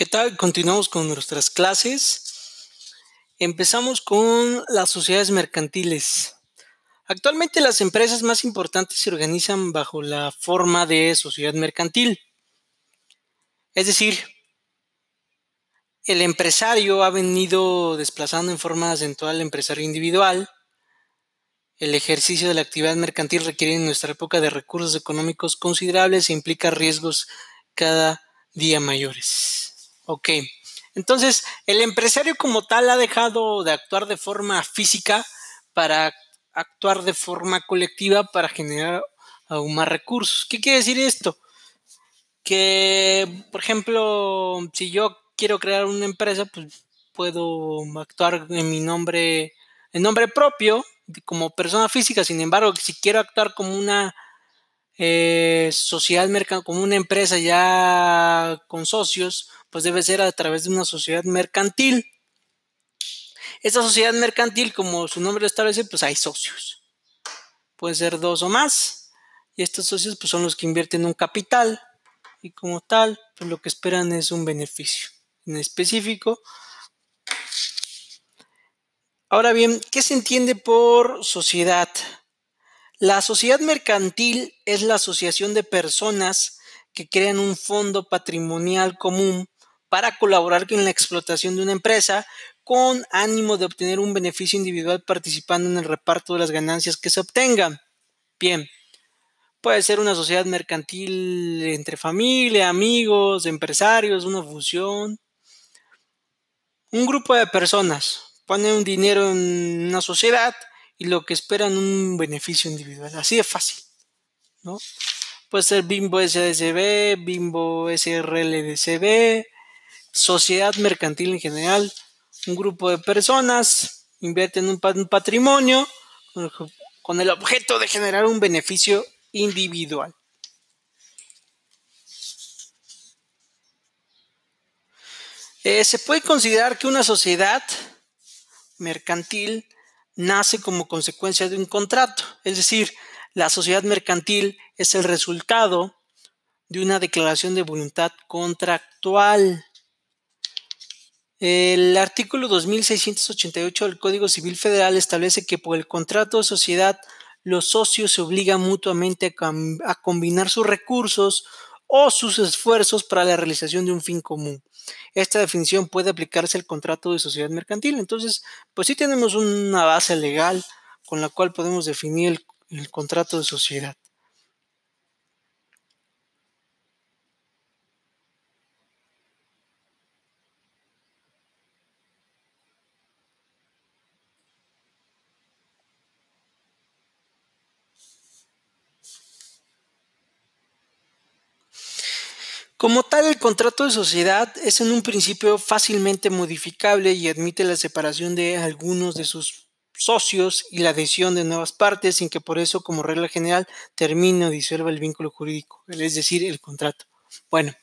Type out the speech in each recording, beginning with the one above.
¿Qué tal? Continuamos con nuestras clases. Empezamos con las sociedades mercantiles. Actualmente las empresas más importantes se organizan bajo la forma de sociedad mercantil. Es decir, el empresario ha venido desplazando en forma acentual al empresario individual. El ejercicio de la actividad mercantil requiere en nuestra época de recursos económicos considerables e implica riesgos cada día mayores. Ok, entonces el empresario como tal ha dejado de actuar de forma física para actuar de forma colectiva para generar aún más recursos. ¿Qué quiere decir esto? Que, por ejemplo, si yo quiero crear una empresa, pues puedo actuar en mi nombre, en nombre propio, como persona física. Sin embargo, si quiero actuar como una eh, sociedad mercantil, como una empresa ya con socios, pues debe ser a través de una sociedad mercantil. Esta sociedad mercantil, como su nombre lo establece, pues hay socios. Pueden ser dos o más. Y estos socios pues, son los que invierten un capital. Y como tal, pues lo que esperan es un beneficio. En específico. Ahora bien, ¿qué se entiende por sociedad? La sociedad mercantil es la asociación de personas que crean un fondo patrimonial común para colaborar en la explotación de una empresa con ánimo de obtener un beneficio individual participando en el reparto de las ganancias que se obtengan. Bien, puede ser una sociedad mercantil entre familia, amigos, empresarios, una fusión. Un grupo de personas pone un dinero en una sociedad y lo que esperan un beneficio individual. Así de fácil. ¿no? Puede ser Bimbo SDCB, Bimbo SRLDCB, sociedad mercantil en general, un grupo de personas invierten un, un patrimonio con el objeto de generar un beneficio individual. Eh, se puede considerar que una sociedad mercantil nace como consecuencia de un contrato, es decir, la sociedad mercantil es el resultado de una declaración de voluntad contractual. El artículo 2688 del Código Civil Federal establece que por el contrato de sociedad los socios se obligan mutuamente a, combinar sus recursos o sus esfuerzos para la realización de un fin común. Esta definición puede aplicarse al contrato de sociedad mercantil. Entonces, pues sí tenemos una base legal con la cual podemos definir el contrato de sociedad. Como tal, el contrato de sociedad es en un principio fácilmente modificable y admite la separación de algunos de sus socios y la adhesión de nuevas partes sin que por eso, como regla general, termine o disuelva el vínculo jurídico, es decir, el contrato. Bueno,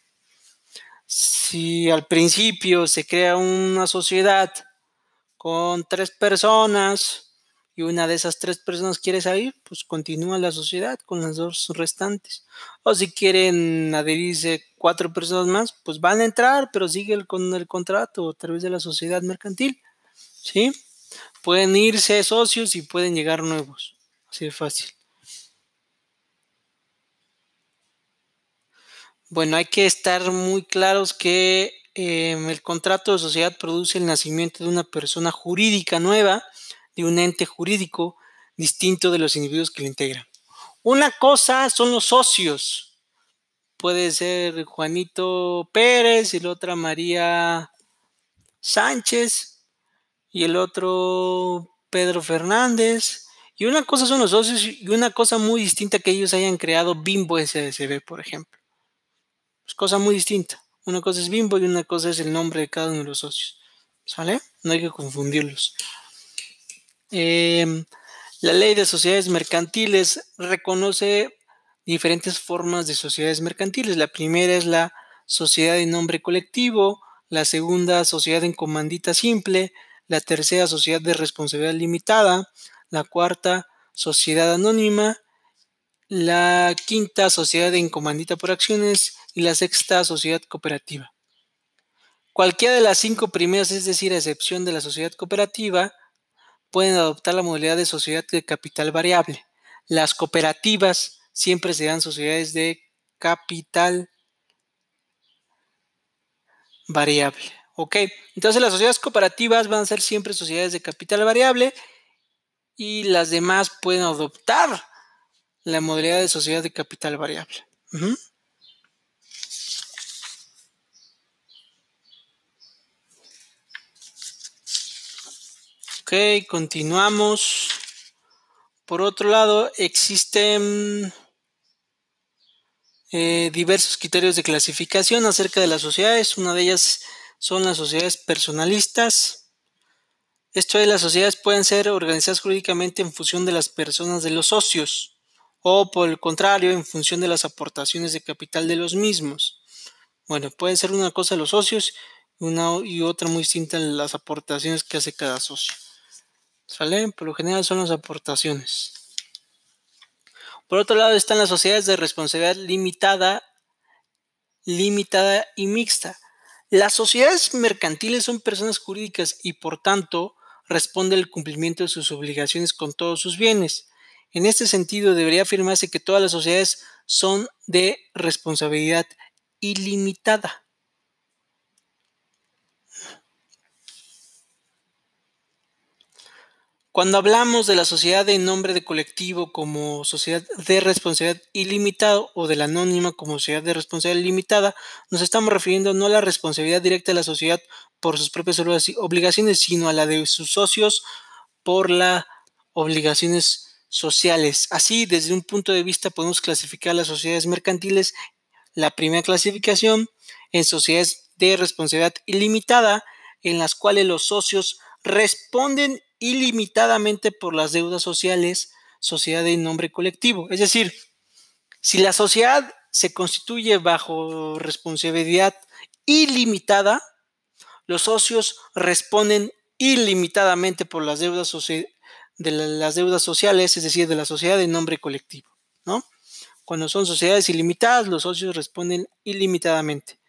si al principio se crea una sociedad con tres personas, y una de esas tres personas quiere salir, pues continúa la sociedad con las dos restantes. O si quieren adherirse cuatro personas más, pues van a entrar, pero sigue con el contrato a través de la sociedad mercantil. ¿Sí? Pueden irse socios y pueden llegar nuevos. Así de fácil. Bueno, hay que estar muy claros que em, el contrato de sociedad produce el nacimiento de una persona jurídica nueva de un ente jurídico distinto de los individuos que lo integran. Una cosa son los socios. Puede ser Juanito Pérez y la otra María Sánchez y el otro Pedro Fernández. Y una cosa son los socios y una cosa muy distinta que ellos hayan creado Bimbo SDCB, por ejemplo. Es cosa muy distinta. Una cosa es Bimbo y una cosa es el nombre de cada uno de los socios. ¿Sale? No hay que confundirlos. Em, la ley de sociedades mercantiles reconoce diferentes formas de sociedades mercantiles. La primera es la sociedad en nombre colectivo, la segunda sociedad en comandita simple, la tercera sociedad de responsabilidad limitada, la cuarta sociedad anónima, la quinta sociedad en comandita por acciones y la sexta sociedad cooperativa. Cualquiera de las cinco primeras, es decir, a excepción de la sociedad cooperativa, pueden adoptar la modalidad de sociedad de capital variable. Las cooperativas siempre serán sociedades de capital variable. ¿Ok? Entonces las sociedades cooperativas van a ser siempre sociedades de capital variable y las demás pueden adoptar la modalidad de sociedad de capital variable. Ok, continuamos. Por otro lado, existen eh, diversos criterios de clasificación acerca de las sociedades. Una de ellas son las sociedades personalistas. Esto es, las sociedades pueden ser organizadas jurídicamente en función de las personas de los socios o por el contrario en función de las aportaciones de capital de los mismos. Bueno, pueden ser una cosa los socios una y otra muy distinta las aportaciones que hace cada socio. ¿Sale? Por lo general son las aportaciones. Por otro lado están las sociedades de responsabilidad limitada, limitada y mixta. Las sociedades mercantiles son personas jurídicas y por tanto responden al cumplimiento de sus obligaciones con todos sus bienes. En este sentido, debería afirmarse que todas las sociedades son de responsabilidad ilimitada. Cuando hablamos de la sociedad en nombre de colectivo como sociedad de responsabilidad ilimitada o de la anónima como sociedad de responsabilidad limitada, nos estamos refiriendo no a la responsabilidad directa de la sociedad por sus propias obligaciones, sino a la de sus socios por las obligaciones sociales. Así, desde un punto de vista, podemos clasificar las sociedades mercantiles, la primera clasificación, en sociedades de responsabilidad ilimitada, en las cuales los socios responden ilimitadamente por las deudas sociales, sociedad de nombre colectivo. Es decir, si la sociedad se constituye bajo responsabilidad ilimitada, los socios responden ilimitadamente por las deudas, de las deudas sociales, es decir, de la sociedad de nombre colectivo. ¿no? Cuando son sociedades ilimitadas, los socios responden ilimitadamente.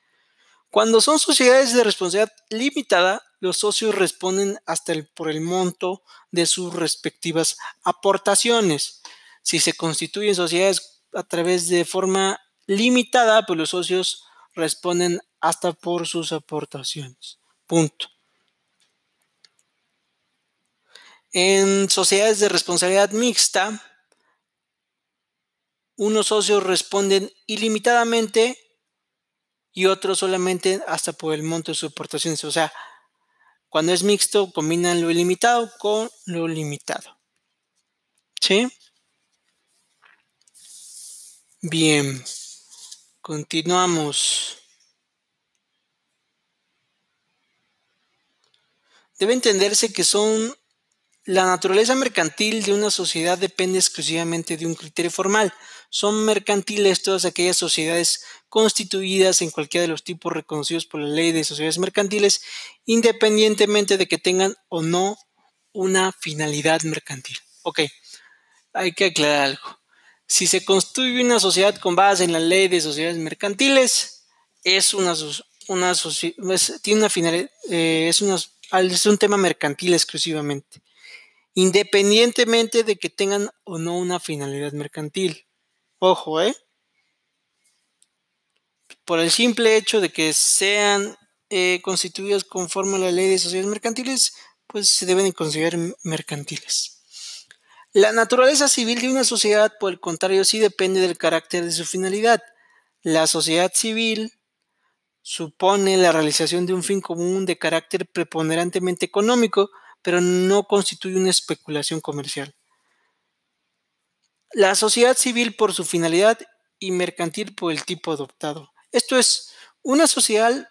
Cuando son sociedades de responsabilidad limitada, los socios responden hasta el, por el monto de sus respectivas aportaciones. Si se constituyen sociedades a través de forma limitada, pues los socios responden hasta por sus aportaciones. Punto. En sociedades de responsabilidad mixta, unos socios responden ilimitadamente y otros solamente hasta por el monto de sus aportaciones. O sea, cuando es mixto, combinan lo ilimitado con lo limitado. ¿Sí? Bien. Continuamos. Debe entenderse que son la naturaleza mercantil de una sociedad depende exclusivamente de un criterio formal. Son mercantiles todas aquellas sociedades constituidas en cualquiera de los tipos reconocidos por la ley de sociedades mercantiles, independientemente de que tengan o no una finalidad mercantil. Ok, hay que aclarar algo. Si se constituye una sociedad con base en la ley de sociedades mercantiles, es una, una tiene una finalidad, eh, es un tema mercantil exclusivamente independientemente de que tengan o no una finalidad mercantil. Ojo, ¿eh? Por el simple hecho de que sean eh, constituidos conforme a la ley de sociedades mercantiles, pues se deben considerar mercantiles. La naturaleza civil de una sociedad, por el contrario, sí depende del carácter de su finalidad. La sociedad civil supone la realización de un fin común de carácter preponderantemente económico, pero no constituye una especulación comercial. La sociedad civil por su finalidad y mercantil por el tipo adoptado. Esto es una sociedad,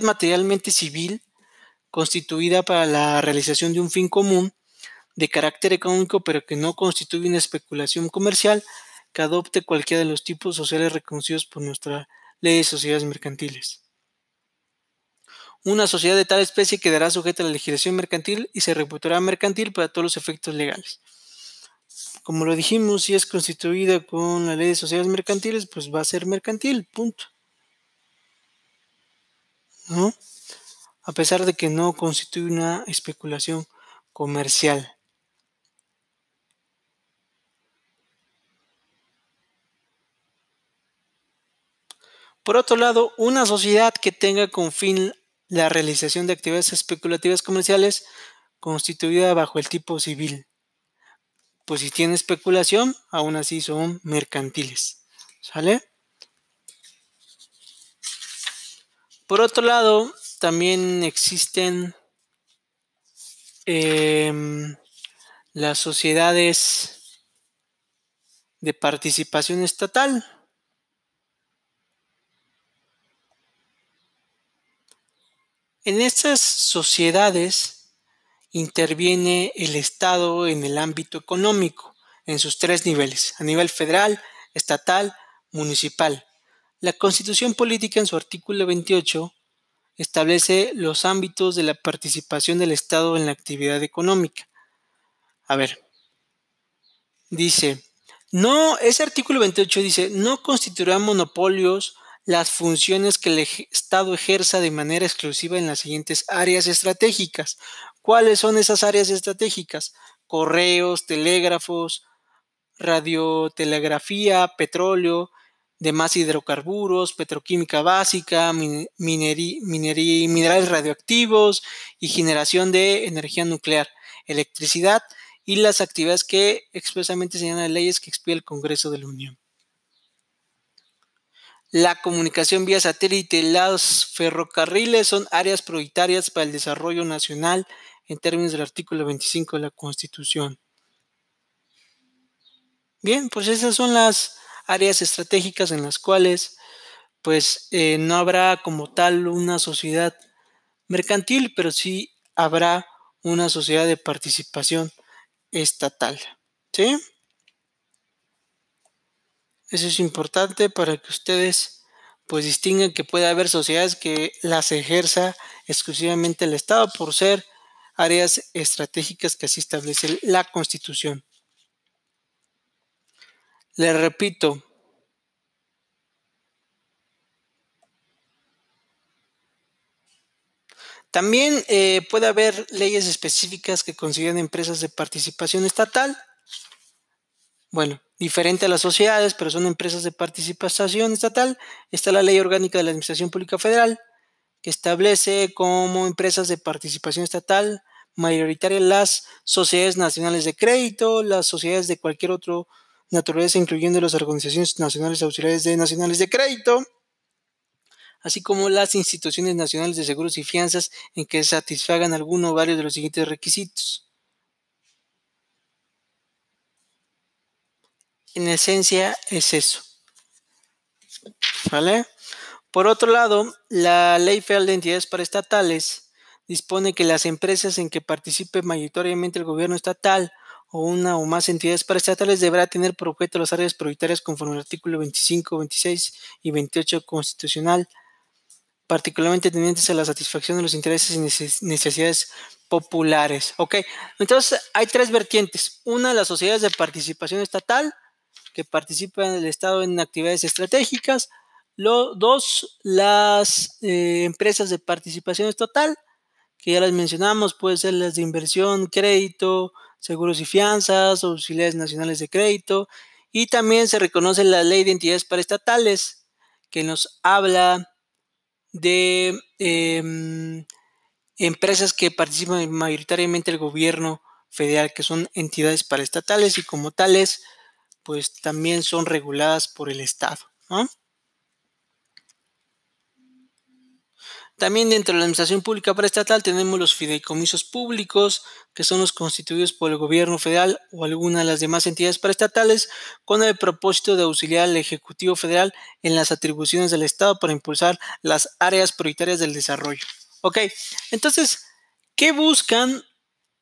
materialmente civil constituida para la realización de un fin común de carácter económico, pero que no constituye una especulación comercial que adopte cualquiera de los tipos sociales reconocidos por nuestra ley de sociedades mercantiles. Una sociedad de tal especie quedará sujeta a la legislación mercantil y se reputará mercantil para todos los efectos legales. Como lo dijimos, si es constituida con la ley de sociedades mercantiles, pues va a ser mercantil, punto. ¿no? A pesar de que no constituye una especulación comercial. Por otro lado, una sociedad que tenga con fin la realización de actividades especulativas comerciales constituida bajo el tipo civil. Pues si tiene especulación, aún así son mercantiles. ¿Sale? Por otro lado, también existen em, las sociedades de participación estatal. En estas sociedades interviene el Estado en el ámbito económico, en sus tres niveles, a nivel federal, estatal, municipal. La Constitución Política en su artículo 28 establece los ámbitos de la participación del Estado en la actividad económica. A ver, dice, no, ese artículo 28 dice, no constituirá monopolios las funciones que el Estado ejerza de manera exclusiva en las siguientes áreas estratégicas. ¿Cuáles son esas áreas estratégicas? Correos, telégrafos, radiotelegrafía, petróleo, demás hidrocarburos, petroquímica básica, minerales radioactivos y generación de energía nuclear, electricidad y las actividades que expresamente señalan leyes que expide el Congreso de la Unión la comunicación vía satélite, los ferrocarriles son áreas prioritarias para el desarrollo nacional en términos del artículo 25 de la Constitución. Bien, pues esas son las áreas estratégicas en las cuales pues eh, no habrá como tal una sociedad mercantil, pero sí habrá una sociedad de participación estatal. ¿Sí? Eso es importante para que ustedes pues distinguen que puede haber sociedades que las ejerza exclusivamente el Estado por ser áreas estratégicas que así establece la Constitución. Le repito, también eh, puede haber leyes específicas que consideren empresas de participación estatal. Bueno, diferente a las sociedades, pero son empresas de participación estatal, está la Ley Orgánica de la Administración Pública Federal, que establece como empresas de participación estatal mayoritaria las sociedades nacionales de crédito, las sociedades de cualquier otro naturaleza, incluyendo las organizaciones nacionales auxiliares de nacionales de crédito, así como las instituciones nacionales de seguros y fianzas en que satisfagan alguno o varios de los siguientes requisitos. En esencia es eso. ¿Vale? Por otro lado, la Ley Federal de Entidades Paraestatales dispone que las empresas en que participe mayoritariamente el gobierno estatal o una o más entidades paraestatales deberá tener por objeto las áreas prioritarias conforme al artículo 25, 26 y 28 constitucional, particularmente tendientes a la satisfacción de los intereses y necesidades populares. Ok, entonces hay tres vertientes. Una, las sociedades de participación estatal, que participan el Estado en actividades estratégicas. dos, las eh, empresas de participación estatal, que ya las mencionamos, pueden ser las de inversión, crédito, seguros y fianzas, auxiliares nacionales de crédito. Y también se reconoce la ley de entidades paraestatales, que nos habla de em, empresas que participan mayoritariamente el gobierno federal, que son entidades paraestatales y como tales pues también son reguladas por el Estado. También dentro de la Administración Pública Paraestatal tenemos los fideicomisos públicos, que son los constituidos por el gobierno federal o alguna de las demás entidades paraestatales, con el propósito de auxiliar al Ejecutivo Federal en las atribuciones del Estado para impulsar las áreas prioritarias del desarrollo. Ok, entonces, ¿qué buscan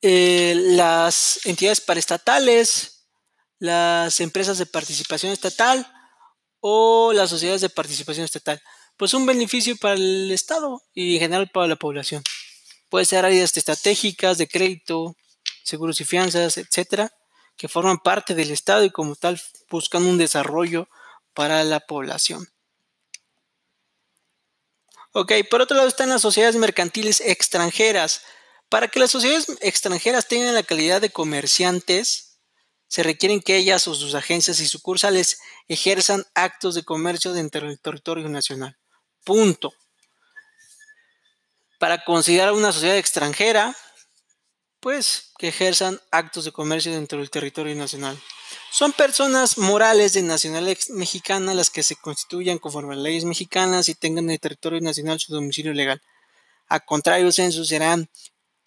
eh, las entidades paraestatales? Las empresas de participación estatal o las sociedades de participación estatal. Pues un beneficio para el Estado y en general para la población. Puede ser áreas estratégicas de crédito, seguros y fianzas, etcétera, que forman parte del Estado y como tal buscan un desarrollo para la población. Ok, por otro lado están las sociedades mercantiles extranjeras. Para que las sociedades extranjeras tengan la calidad de comerciantes, se requieren que ellas o sus agencias y sucursales ejerzan actos de comercio dentro del territorio nacional. Punto. Para considerar una sociedad extranjera, pues que ejerzan actos de comercio dentro del territorio nacional. Son personas morales de nacionalidad mexicana las que se constituyan conforme a leyes mexicanas y tengan en el territorio nacional su domicilio legal. A contrario censo serán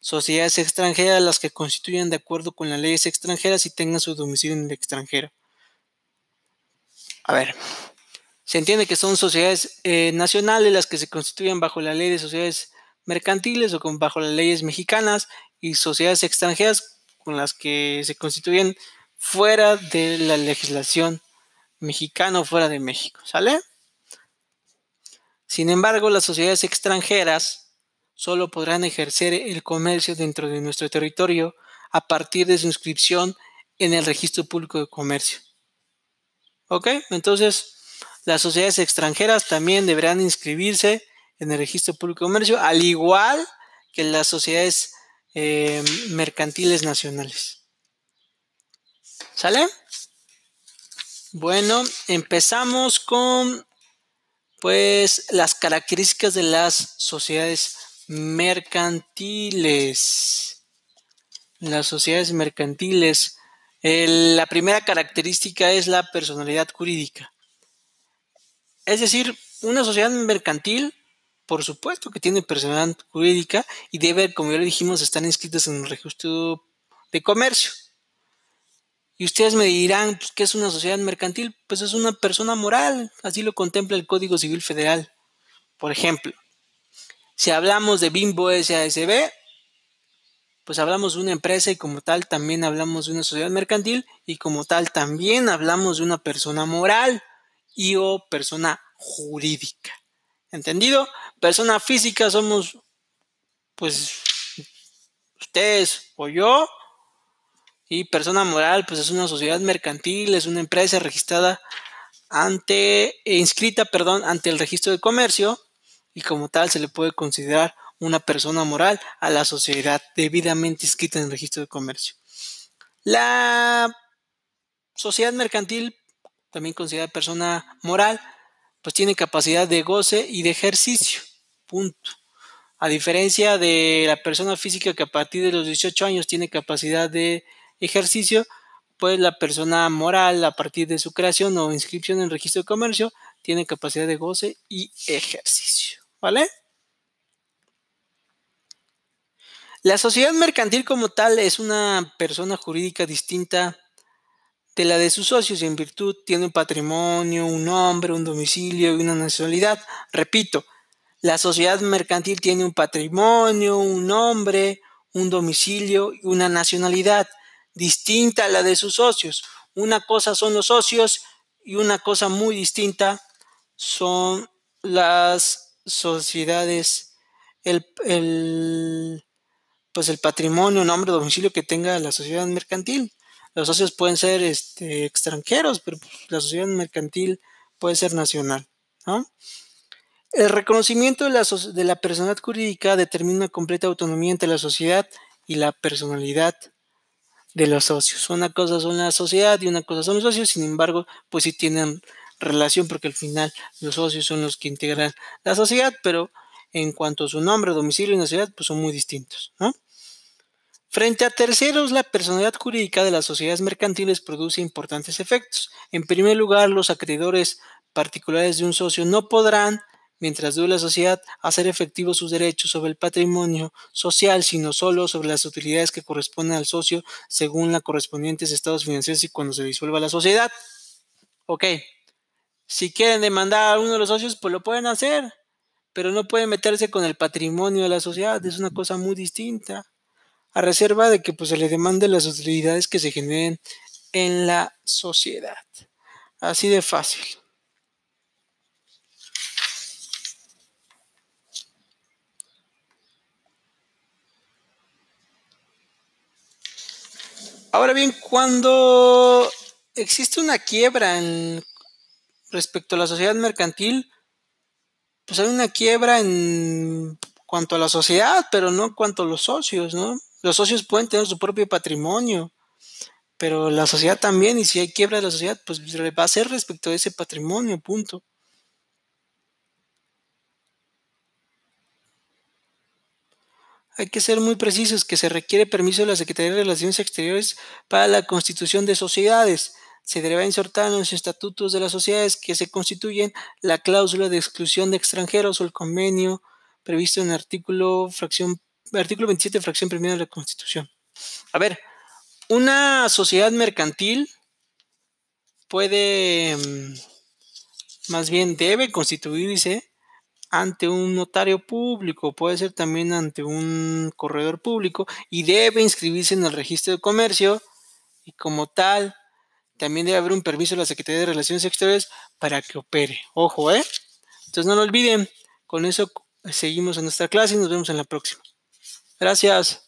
sociedades extranjeras las que constituyan de acuerdo con las leyes extranjeras y tengan su domicilio en el extranjero. A ver, se entiende que son sociedades eh, nacionales las que se constituyen bajo la ley de sociedades mercantiles o con, bajo las leyes mexicanas y sociedades extranjeras con las que se constituyen fuera de la legislación mexicana o fuera de México, ¿sale? Sin embargo, las sociedades extranjeras solo podrán ejercer el comercio dentro de nuestro territorio a partir de su inscripción en el registro público de comercio. ¿Ok? Entonces, las sociedades extranjeras también deberán inscribirse en el registro público de comercio, al igual que las sociedades eh, mercantiles nacionales. ¿Sale? Bueno, empezamos con pues las características de las sociedades mercantiles. Las sociedades mercantiles. la primera característica es la personalidad jurídica. Es decir, una sociedad mercantil, por supuesto que tiene personalidad jurídica y debe, como ya lo dijimos, estar inscritas en el registro de comercio. Y ustedes me dirán, pues, ¿qué es una sociedad mercantil? Pues es una persona moral, así lo contempla el Código Civil Federal. Por ejemplo, si hablamos de Bimbo SASB, pues hablamos de una empresa y como tal también hablamos de una sociedad mercantil y como tal también hablamos de una persona moral y o persona jurídica. ¿Entendido? Persona física somos pues ustedes o yo y persona moral, pues es una sociedad mercantil, es una empresa registrada ante, inscrita, perdón, ante el registro de comercio y como tal se le puede considerar una persona moral a la sociedad debidamente inscrita en el registro de comercio. La sociedad mercantil, también considerada persona moral, pues tiene capacidad de goce y de ejercicio. Punto. A diferencia de la persona física que a partir de los 18 años tiene capacidad de ejercicio, pues la persona moral a partir de su creación o inscripción en el registro de comercio tiene capacidad de goce y ejercicio. ¿Vale? La sociedad mercantil como tal es una persona jurídica distinta de la de sus socios y en virtud tiene un patrimonio, un nombre, un domicilio y una nacionalidad. Repito, la sociedad mercantil tiene un patrimonio, un nombre, un domicilio y una nacionalidad distinta a la de sus socios. Una cosa son los socios y una cosa muy distinta son las sociedades, el, pues el patrimonio, nombre, domicilio que tenga la sociedad mercantil. Los socios pueden ser este, extranjeros, pero la sociedad mercantil puede ser nacional. El reconocimiento de la, de la personalidad jurídica determina una completa autonomía entre la sociedad y la personalidad de los socios. Una cosa son la sociedad y una cosa son los socios, sin embargo, pues sí tienen relación porque al final los socios son los que integran la sociedad, pero en cuanto a su nombre, domicilio y nacionalidad, pues son muy distintos. Frente a terceros, la personalidad jurídica de las sociedades mercantiles produce importantes efectos. En primer lugar, los acreedores particulares de un socio no podrán mientras dure la sociedad, hacer efectivos sus derechos sobre el patrimonio social, sino solo sobre las utilidades que corresponden al socio según los correspondientes estados financieros y cuando se disuelva la sociedad. Ok, si quieren demandar a uno de los socios, pues lo pueden hacer, pero no pueden meterse con el patrimonio de la sociedad, es una cosa muy distinta, a reserva de que pues, se le demande las utilidades que se generen en la sociedad. Así de fácil. Ahora bien, cuando existe una quiebra en, respecto a la sociedad mercantil, pues hay una quiebra en cuanto a la sociedad, pero no en cuanto a los socios, ¿no? Los socios pueden tener su propio patrimonio, pero la sociedad también, y si hay quiebra de la sociedad, pues va a ser respecto a ese patrimonio, punto. Hay que ser muy precisos que se requiere permiso de la Secretaría de Relaciones Exteriores para la constitución de sociedades. Se debe insertar en los estatutos de las sociedades que se constituyen la cláusula de exclusión de extranjeros o el convenio previsto en el artículo, fracción, artículo 27, fracción primera de la Constitución. A ver, una sociedad mercantil puede, mm, más bien debe constituirse ante un notario público, puede ser también ante un corredor público y debe inscribirse en el registro de comercio y como tal también debe haber un permiso de la Secretaría de Relaciones Exteriores para que opere. Ojo, ¿eh? Entonces no lo olviden. Con eso seguimos en nuestra clase y nos vemos en la próxima. Gracias.